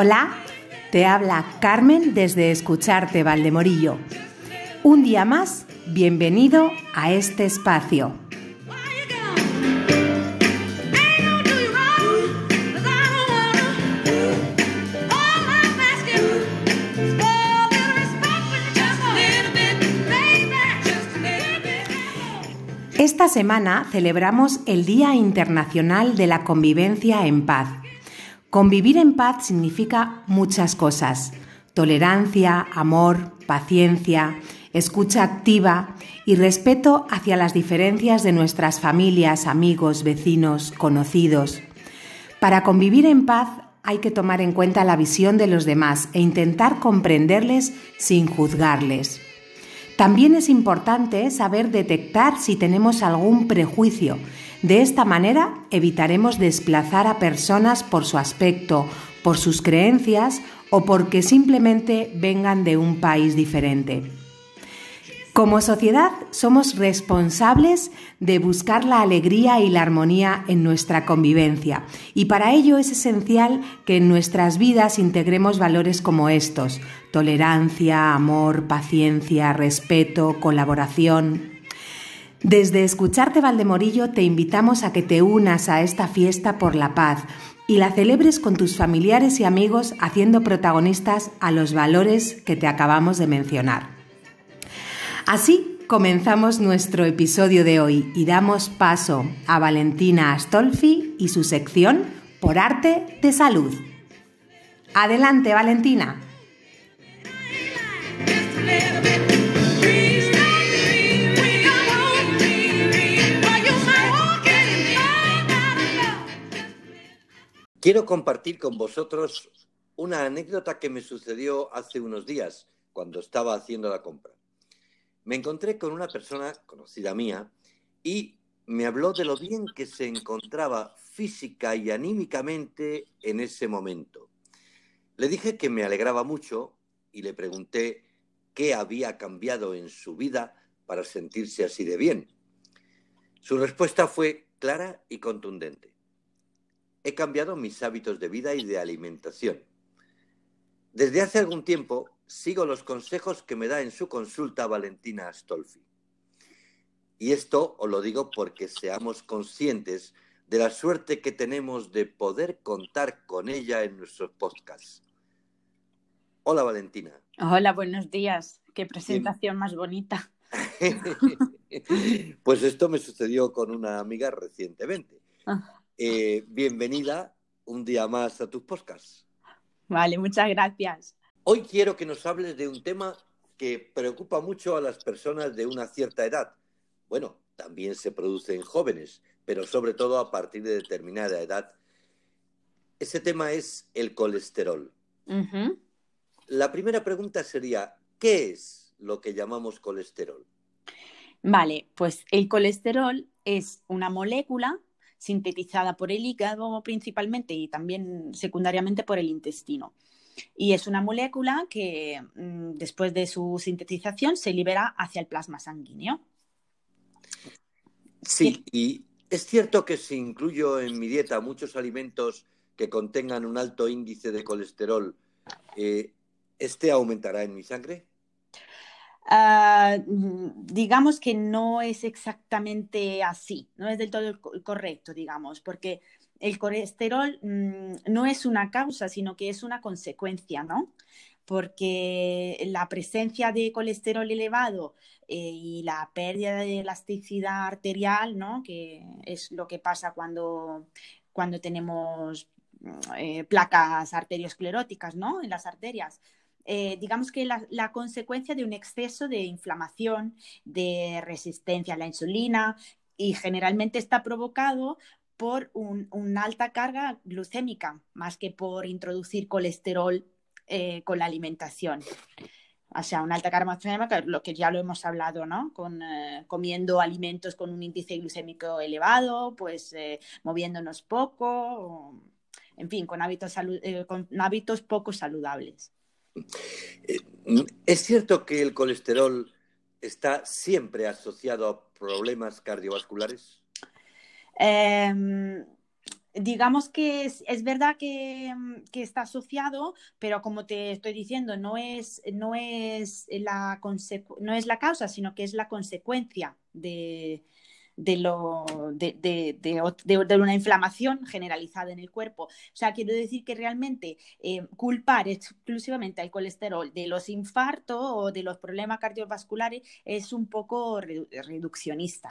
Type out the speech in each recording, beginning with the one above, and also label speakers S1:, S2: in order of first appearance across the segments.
S1: Hola, te habla Carmen desde Escucharte Valdemorillo. Un día más, bienvenido a este espacio. Esta semana celebramos el Día Internacional de la Convivencia en Paz. Convivir en paz significa muchas cosas. Tolerancia, amor, paciencia, escucha activa y respeto hacia las diferencias de nuestras familias, amigos, vecinos, conocidos. Para convivir en paz hay que tomar en cuenta la visión de los demás e intentar comprenderles sin juzgarles. También es importante saber detectar si tenemos algún prejuicio. De esta manera evitaremos desplazar a personas por su aspecto, por sus creencias o porque simplemente vengan de un país diferente. Como sociedad somos responsables de buscar la alegría y la armonía en nuestra convivencia y para ello es esencial que en nuestras vidas integremos valores como estos, tolerancia, amor, paciencia, respeto, colaboración. Desde Escucharte Valdemorillo te invitamos a que te unas a esta fiesta por la paz y la celebres con tus familiares y amigos haciendo protagonistas a los valores que te acabamos de mencionar. Así comenzamos nuestro episodio de hoy y damos paso a Valentina Astolfi y su sección Por Arte de Salud. Adelante, Valentina.
S2: Quiero compartir con vosotros una anécdota que me sucedió hace unos días cuando estaba haciendo la compra me encontré con una persona conocida mía y me habló de lo bien que se encontraba física y anímicamente en ese momento. Le dije que me alegraba mucho y le pregunté qué había cambiado en su vida para sentirse así de bien. Su respuesta fue clara y contundente. He cambiado mis hábitos de vida y de alimentación. Desde hace algún tiempo sigo los consejos que me da en su consulta Valentina Astolfi. Y esto os lo digo porque seamos conscientes de la suerte que tenemos de poder contar con ella en nuestros podcasts. Hola Valentina.
S3: Hola, buenos días. Qué presentación más bonita.
S2: pues esto me sucedió con una amiga recientemente. Eh, bienvenida un día más a tus podcasts.
S3: Vale, muchas gracias.
S2: Hoy quiero que nos hables de un tema que preocupa mucho a las personas de una cierta edad. Bueno, también se produce en jóvenes, pero sobre todo a partir de determinada edad. Ese tema es el colesterol. La primera pregunta sería, ¿qué es lo que llamamos colesterol?
S3: Vale, pues el colesterol es una molécula sintetizada por el hígado principalmente y también secundariamente por el intestino. Y es una molécula que mm, después de su sintetización se libera hacia el plasma sanguíneo.
S2: Sí, y es cierto que si incluyo en mi dieta muchos alimentos que contengan un alto índice de colesterol, eh, ¿este aumentará en mi sangre?
S3: Ah, digamos que no es exactamente así, no es del todo correcto, digamos, porque el colesterol mm, no es una causa, sino que es una consecuencia, ¿no? Porque la presencia de colesterol elevado eh, y la pérdida de elasticidad arterial, ¿no? Que es lo que pasa cuando, cuando tenemos mm, eh, placas arterioscleróticas, ¿no? En las arterias. Eh, digamos que la, consecuencia de un exceso de inflamación, de resistencia a la insulina, y generalmente está provocado por una alta carga glucémica, más que por introducir colesterol eh, con la alimentación. O sea, una alta carga glucémica, lo que ya lo hemos hablado, ¿no? Con, eh, comiendo alimentos con un índice glucémico elevado, pues moviéndonos poco, en fin, con hábitos, con hábitos poco saludables.
S2: ¿Es cierto que el colesterol está siempre asociado a problemas cardiovasculares?
S3: Em, digamos que es, verdad mm, que, está asociado, pero como te estoy diciendo, no es, no es, la, no es la causa, sino que es la consecuencia de, de, lo, de, una inflamación generalizada en el cuerpo. O sea, quiero decir que realmente eh, culpar exclusivamente al colesterol de los infartos o de los problemas cardiovasculares es un poco reduccionista.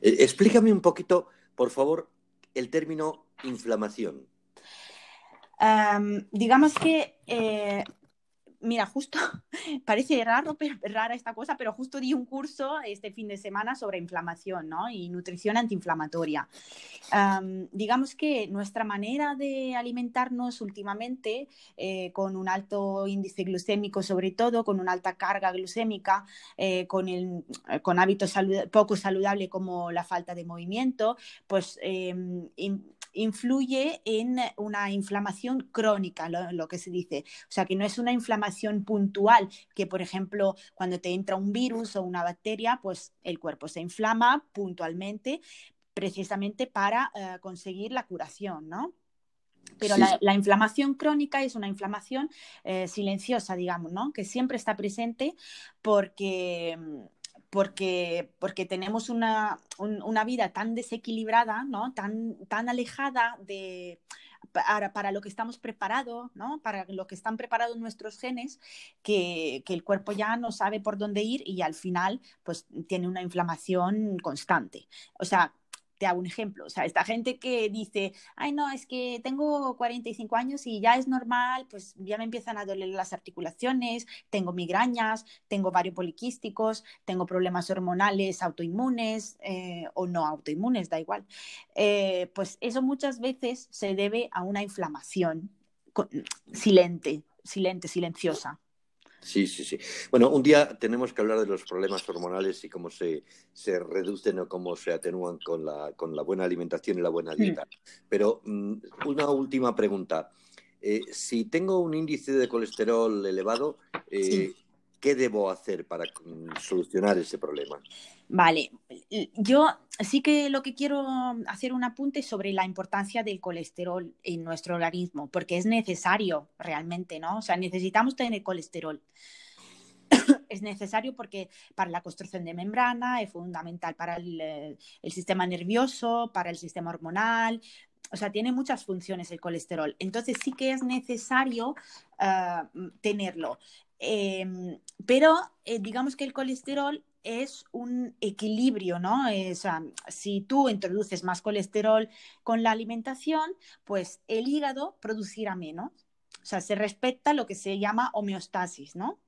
S2: Eh, explícame un poquito, por favor, el término inflamación.
S3: digamos que eh, mira, justo parece raro, rara esta cosa, pero justo di un curso este fin de semana sobre inflamación ¿no? y nutrición antiinflamatoria. digamos que nuestra manera de alimentarnos últimamente, eh, con un alto índice glucémico sobre todo, con una alta carga glucémica, eh, con, el, con hábitos poco saludables como la falta de movimiento, pues em, influye en una inflamación crónica, lo, que se dice. O sea, que no es una inflamación puntual, que por ejemplo, cuando te entra un virus o una bacteria, pues el cuerpo se inflama puntualmente precisamente para eh, conseguir la curación, ¿no? Pero la, inflamación crónica es una inflamación eh, silenciosa, digamos, ¿no? Que siempre está presente porque porque, porque tenemos una, vida tan desequilibrada, ¿no? tan, tan alejada de, para, lo que estamos preparados, ¿no? para lo que están preparados nuestros genes, que, que, el cuerpo ya no sabe por dónde ir y al final pues tiene una inflamación constante. O sea, te hago un ejemplo, o sea, esta gente que dice, ay, no, es que tengo 45 años y ya es normal, pues ya me empiezan a doler las articulaciones, tengo migrañas, tengo varios poliquísticos, tengo problemas hormonales autoinmunes eh, o no autoinmunes, da igual. Eh, pues eso muchas veces se debe a una inflamación silente, silente, silenciosa.
S2: Sí, sí, sí. Bueno, un día tenemos que hablar de los problemas hormonales y cómo se, se reducen o cómo se atenúan con la, con la buena alimentación y la buena dieta. Pero mm, una última pregunta. Eh, si tengo un índice de colesterol elevado, eh, ¿qué debo hacer para solucionar ese problema?
S3: Vale, yo sí que lo que quiero hacer un apunte sobre la importancia del colesterol en nuestro organismo, porque es necesario realmente, ¿no? O sea, necesitamos tener colesterol. es necesario porque para la construcción de membrana es fundamental para el, sistema nervioso, para el sistema hormonal, o sea, tiene muchas funciones el colesterol. Entonces sí que es necesario ah, tenerlo. Em, pero eh, digamos que el colesterol es un equilibrio, ¿no? si tú introduces más colesterol con la alimentación, pues el hígado producirá menos. O sea, se respeta lo que se llama homeostasis, ¿no?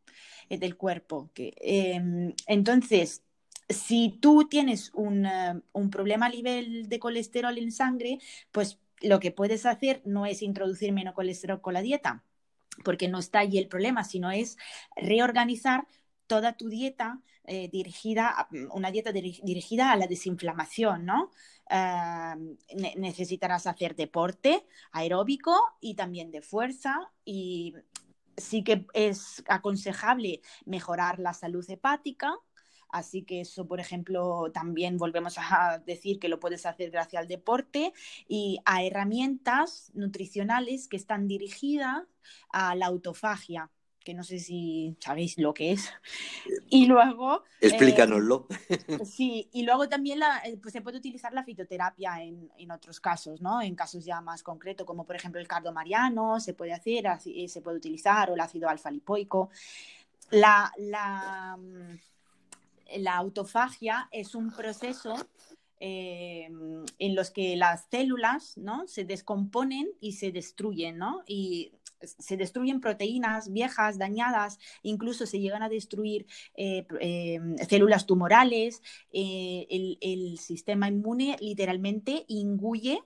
S3: Eh, del cuerpo. Em, entonces, si tú tienes un, eh, un problema a nivel de colesterol en sangre, pues lo que puedes hacer no es introducir menos colesterol con la dieta, porque no está allí el problema, sino es reorganizar toda tu dieta eh, dirigida, mm, una dieta dirigida a la desinflamación, ¿no? Ah, necesitarás hacer deporte aeróbico y también de fuerza y sí que es aconsejable mejorar la salud hepática. Así que eso, por ejemplo, también volvemos a decir que lo puedes hacer gracias al deporte y a herramientas nutricionales que están dirigidas a la autofagia que no sé si sabéis lo que es. Y luego...
S2: Explícanoslo.
S3: Eh, sí, y luego también eh, pues se puede utilizar la fitoterapia en, en, otros casos, ¿no? En casos ya más concretos, como por ejemplo el cardo mariano, se puede hacer, eh, se puede utilizar, o el ácido alfa-lipoico. La, la, mm, la autofagia es un proceso en los que las células ¿no? se descomponen y se destruyen, ¿no? Y se destruyen proteínas viejas, dañadas, incluso se llegan a destruir eh, em, células tumorales, eh, el, sistema inmune literalmente inguye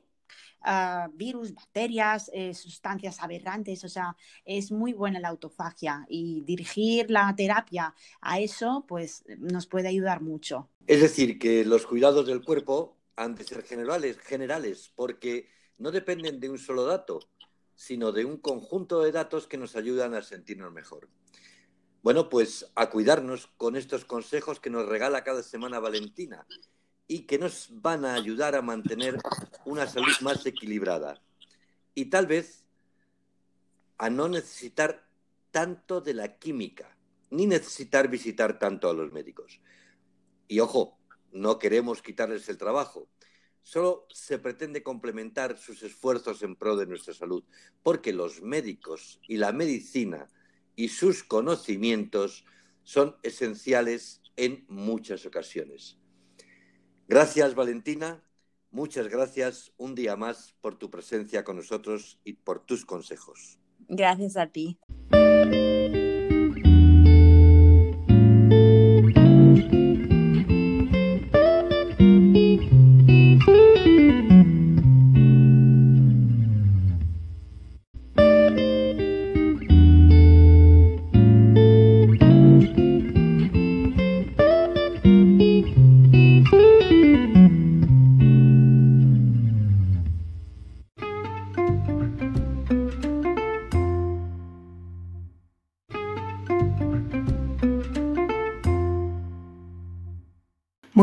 S3: virus, bacterias, eh, sustancias aberrantes, o sea, es muy buena la autofagia y dirigir la terapia a eso, pues nos puede ayudar mucho.
S2: Es decir, que los cuidados del cuerpo han de ser generales, generales porque no dependen de un solo dato, sino de un conjunto de datos que nos ayudan a sentirnos mejor. Bueno, pues a cuidarnos con estos consejos que nos regala cada semana Valentina. Y que nos van a ayudar a mantener una salud más equilibrada y tal vez a no necesitar tanto de la química, ni necesitar visitar tanto a los médicos. Y ojo, no queremos quitarles el trabajo, solo se pretende complementar sus esfuerzos en pro de nuestra salud, porque los médicos y la medicina y sus conocimientos son esenciales en muchas ocasiones. Gracias, Valentina. Muchas gracias un día más por tu presencia con nosotros y por tus consejos.
S3: Gracias a ti.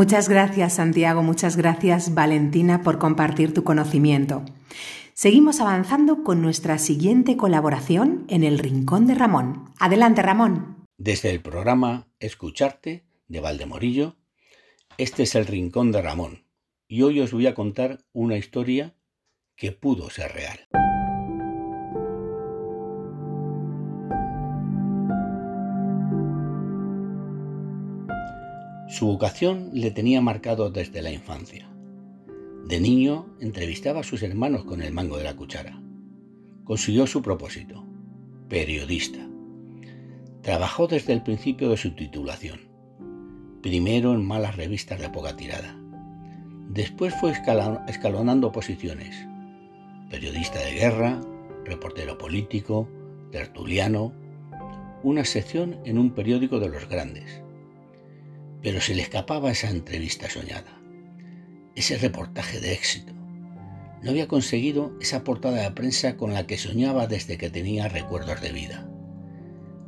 S1: Muchas gracias Santiago, muchas gracias Valentina por compartir tu conocimiento. Seguimos avanzando con nuestra siguiente colaboración en el Rincón de Ramón. Adelante Ramón.
S4: Desde el programa Escucharte de Valdemorillo, este es el Rincón de Ramón y hoy os voy a contar una historia que pudo ser real. Su vocación le tenía marcado desde la infancia. De niño entrevistaba a sus hermanos con el mango de la cuchara. Consiguió su propósito, periodista. Trabajó desde el principio de su titulación, primero en malas revistas de poca tirada. Después fue escalonando posiciones, periodista de guerra, reportero político, tertuliano, una sección en un periódico de los grandes pero se le escapaba esa entrevista soñada, ese reportaje de éxito. No había conseguido esa portada de prensa con la que soñaba desde que tenía recuerdos de vida.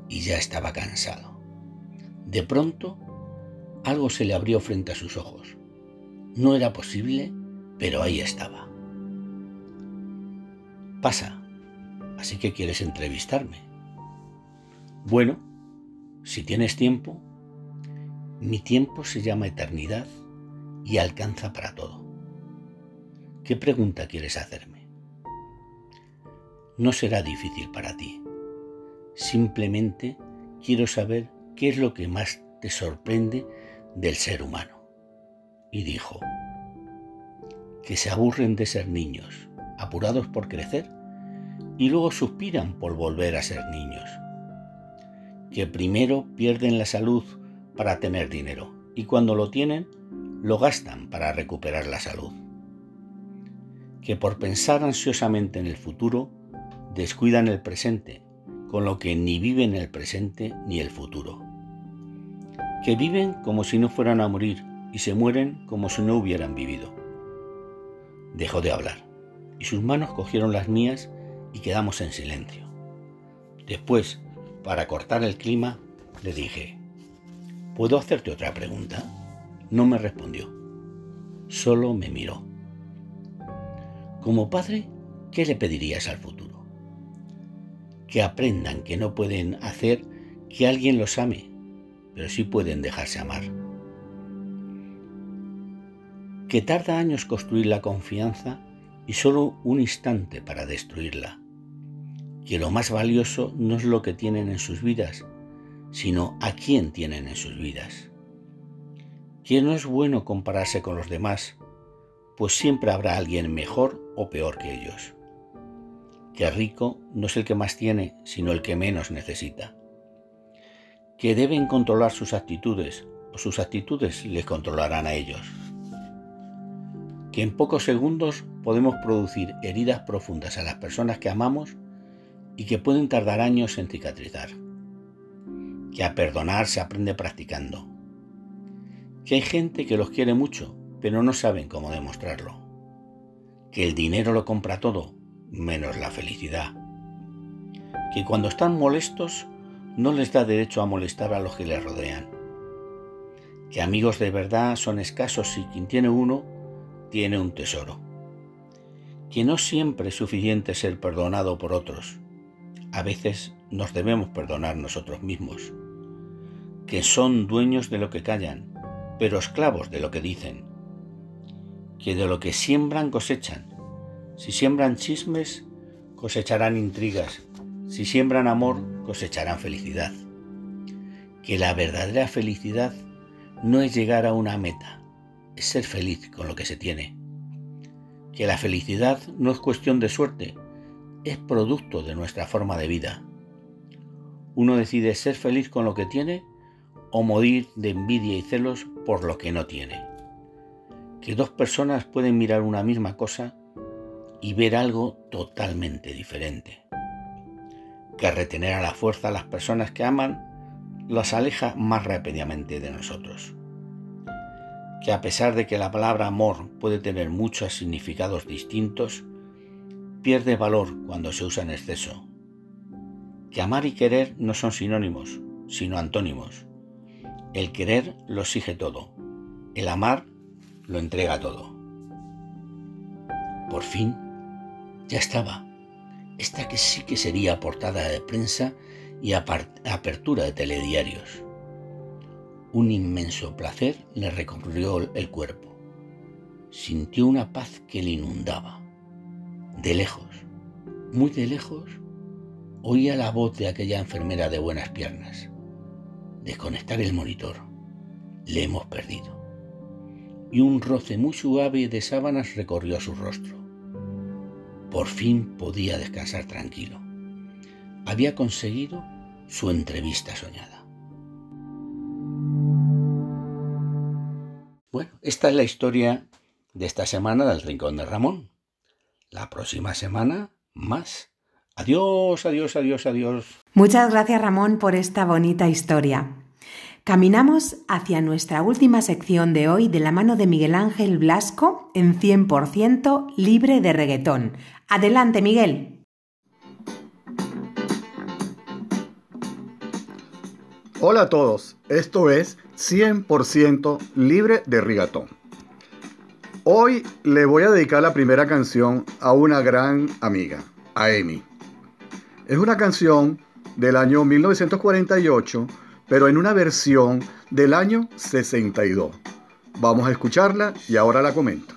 S4: Y ya estaba cansado. De pronto, algo se le abrió frente a sus ojos. No era posible, pero ahí estaba. Pasa, así que quieres entrevistarme. Bueno, si tienes tiempo, mi tiempo se llama eternidad y alcanza para todo. ¿Qué pregunta quieres hacerme? No será difícil para ti. Simplemente quiero saber qué es lo que más te sorprende del ser humano. Y dijo, que se aburren de ser niños, apurados por crecer, y luego suspiran por volver a ser niños. Que primero pierden la salud para tener dinero y cuando lo tienen, lo gastan para recuperar la salud. Que por pensar ansiosamente en el futuro, descuidan el presente, con lo que ni viven el presente ni el futuro. Que viven como si no fueran a morir y se mueren como si no hubieran vivido. Dejó de hablar y sus manos cogieron las mías y quedamos en silencio. Después, para cortar el clima, le dije, ¿Puedo hacerte otra pregunta? No me respondió. Solo me miró. Como padre, ¿qué le pedirías al futuro? Que aprendan que no pueden hacer que alguien los ame, pero sí pueden dejarse amar. Que tarda años construir la confianza y solo un instante para destruirla. Que lo más valioso no es lo que tienen en sus vidas, sino a quién tienen en sus vidas. Que no es bueno compararse con los demás, pues siempre habrá alguien mejor o peor que ellos. Que rico no es el que más tiene, sino el que menos necesita. Que deben controlar sus actitudes, o sus actitudes les controlarán a ellos. Que en pocos segundos podemos producir heridas profundas a las personas que amamos y que pueden tardar años en cicatrizar que a perdonar se aprende practicando, que hay gente que los quiere mucho, pero no saben cómo demostrarlo, que el dinero lo compra todo, menos la felicidad, que cuando están molestos no les da derecho a molestar a los que les rodean, que amigos de verdad son escasos y quien tiene uno tiene un tesoro. Que no siempre es suficiente ser perdonado por otros. A veces nos debemos perdonar nosotros mismos. Que son dueños de lo que callan, pero esclavos de lo que dicen. Que de lo que siembran cosechan. Si siembran chismes, cosecharán intrigas. Si siembran amor, cosecharán felicidad. Que la verdadera felicidad no es llegar a una meta, es ser feliz con lo que se tiene. Que la felicidad no es cuestión de suerte, es producto de nuestra forma de vida. Uno decide ser feliz con lo que tiene o morir de envidia y celos por lo que no tiene. Que dos personas pueden mirar una misma cosa y ver algo totalmente diferente. Que retener a la fuerza a las personas que aman las aleja más rápidamente de nosotros. Que a pesar de que la palabra amor puede tener muchos significados distintos, pierde valor cuando se usa en exceso. Que amar y querer no son sinónimos, sino antónimos. El querer lo exige todo, el amar lo entrega todo. Por fin, ya estaba. Esta que sí que sería portada de prensa y apertura de telediarios. Un inmenso placer le recorrió el cuerpo. Sintió una paz que le inundaba. De lejos, muy de lejos, oía la voz de aquella enfermera de buenas piernas. Desconectar el monitor. Le hemos perdido. Y un roce muy suave de sábanas recorrió su rostro. Por fin podía descansar tranquilo. Había conseguido su entrevista soñada. Bueno, esta es la historia de esta semana del Rincón de Ramón. La próxima semana, más. Adiós, adiós, adiós, adiós.
S1: Muchas gracias Ramón por esta bonita historia. Caminamos hacia nuestra última sección de hoy de la mano de Miguel Ángel Blasco en 100% libre de reggaetón. Adelante, Miguel.
S5: Hola a todos, esto es 100% libre de rigatón. Hoy le voy a dedicar la primera canción a una gran amiga, a Amy. Es una canción del año 1948, pero en una versión del año 62. Vamos a escucharla y ahora la comento.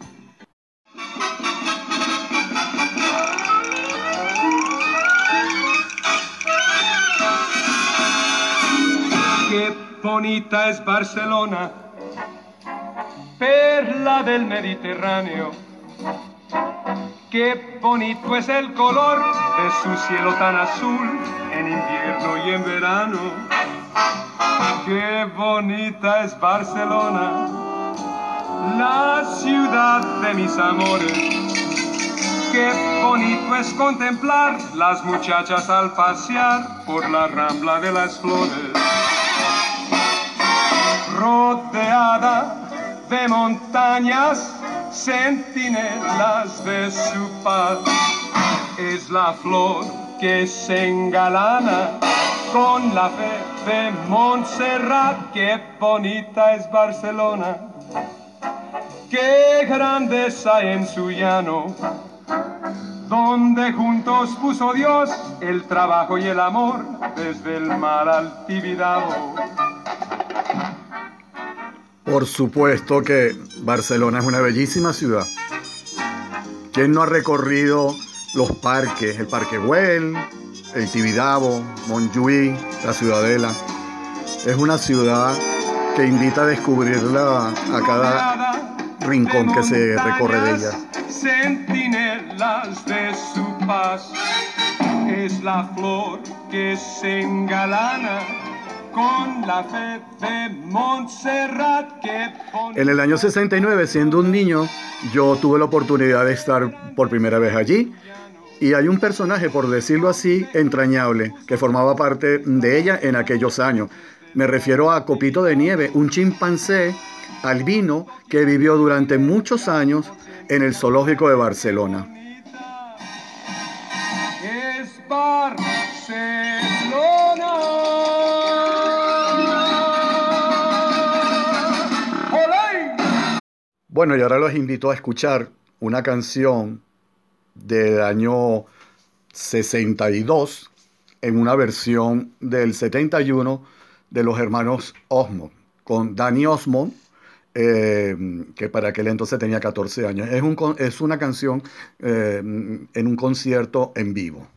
S6: bonita es Barcelona, perla del Mediterráneo. Qué bonito es el color de su cielo tan azul en invierno y en verano. Qué bonita es Barcelona, la ciudad de mis amores. Qué bonito es contemplar las muchachas al pasear por la rambla de las flores rodeada de montañas, centinelas de su paz. Es la flor que se engalana con la fe de Montserrat. Qué bonita es Barcelona, qué grandeza en su llano. Donde juntos puso Dios el trabajo y el amor desde el mar al.
S5: Por supuesto que Barcelona es una bellísima ciudad. ¿Quién no ha recorrido los parques? El Parque Güell, el Tibidabo, Montjuïc, la Ciudadela. Es una ciudad que invita a descubrirla a cada rincón que se recorre de ella.
S6: Centinelas de su paz es la flor que se engalana con la fe de Montserrat que
S5: En el año 69, siendo un niño, yo tuve la oportunidad de estar por primera vez allí. Y hay un personaje, por decirlo así, entrañable, que formaba parte de ella en aquellos años. Me refiero a Copito de Nieve, un chimpancé albino que vivió durante muchos años en el zoológico de Barcelona.
S6: Es Barcelona.
S5: Bueno, y ahora los invito a escuchar una canción del año 62 en una versión del 71 de los hermanos Osmond, con Danny Osmond, eh, que para aquel entonces tenía 14 años. Es, un, es una canción eh, en un concierto en vivo.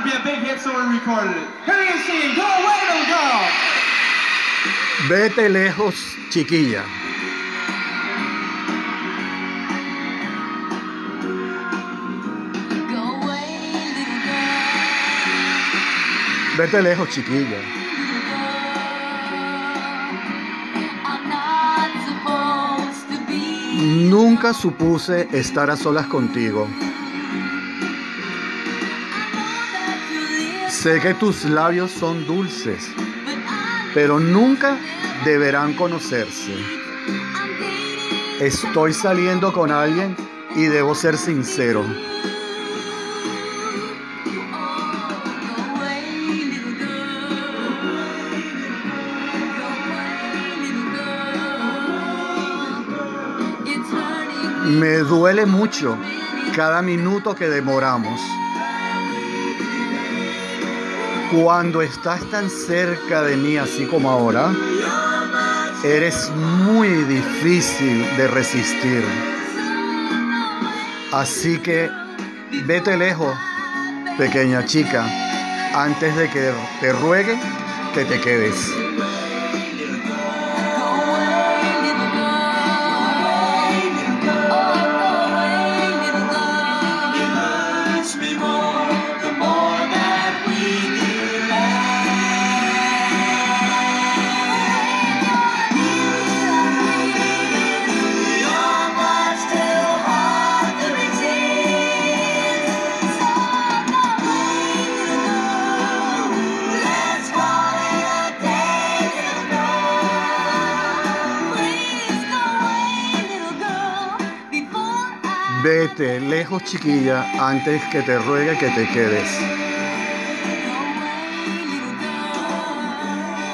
S6: Donnie thought it'd be a big hit, so we recorded it. Here you see, go away, little girl.
S5: Vete lejos, chiquilla. Vete lejos, chiquilla. Nunca supuse estar a solas contigo. Sé que tus labios son dulces, pero nunca deberán conocerse. Estoy saliendo con alguien y debo ser sincero. Me duele mucho cada minuto que demoramos. Cuando estás tan cerca de mí así como ahora, eres muy difícil de resistir. Así que vete lejos, pequeña chica, antes de que te ruegue que te quedes. Vete lejos, chiquilla, antes que te ruegue que te quedes.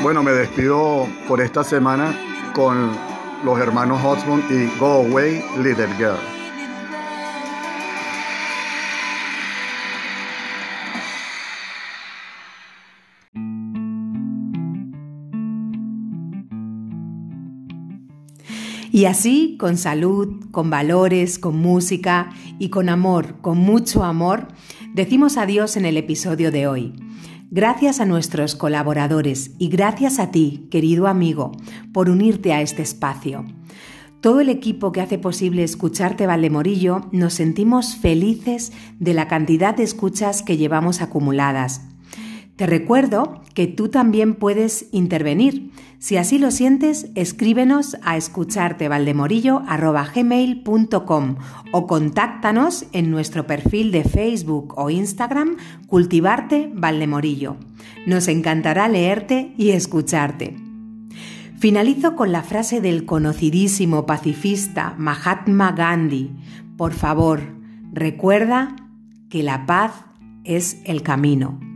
S5: Bueno, me despido por esta semana con los hermanos Hotspot y Go Away, Little Girl.
S1: Y así, con salud, con valores, con música y con amor, con mucho amor, decimos adiós en el episodio de hoy. Gracias a nuestros colaboradores y gracias a ti, querido amigo, por unirte a este espacio. Todo el equipo que hace posible escucharte Valdemorillo nos sentimos felices de la cantidad de escuchas que llevamos acumuladas. Te recuerdo que tú también puedes intervenir. Si así lo sientes, escríbenos a escuchartevaldemorillo.com o contáctanos en nuestro perfil de Facebook o Instagram Cultivarte Valdemorillo. Nos encantará leerte y escucharte. Finalizo con la frase del conocidísimo pacifista Mahatma Gandhi. Por favor, recuerda que la paz es el camino.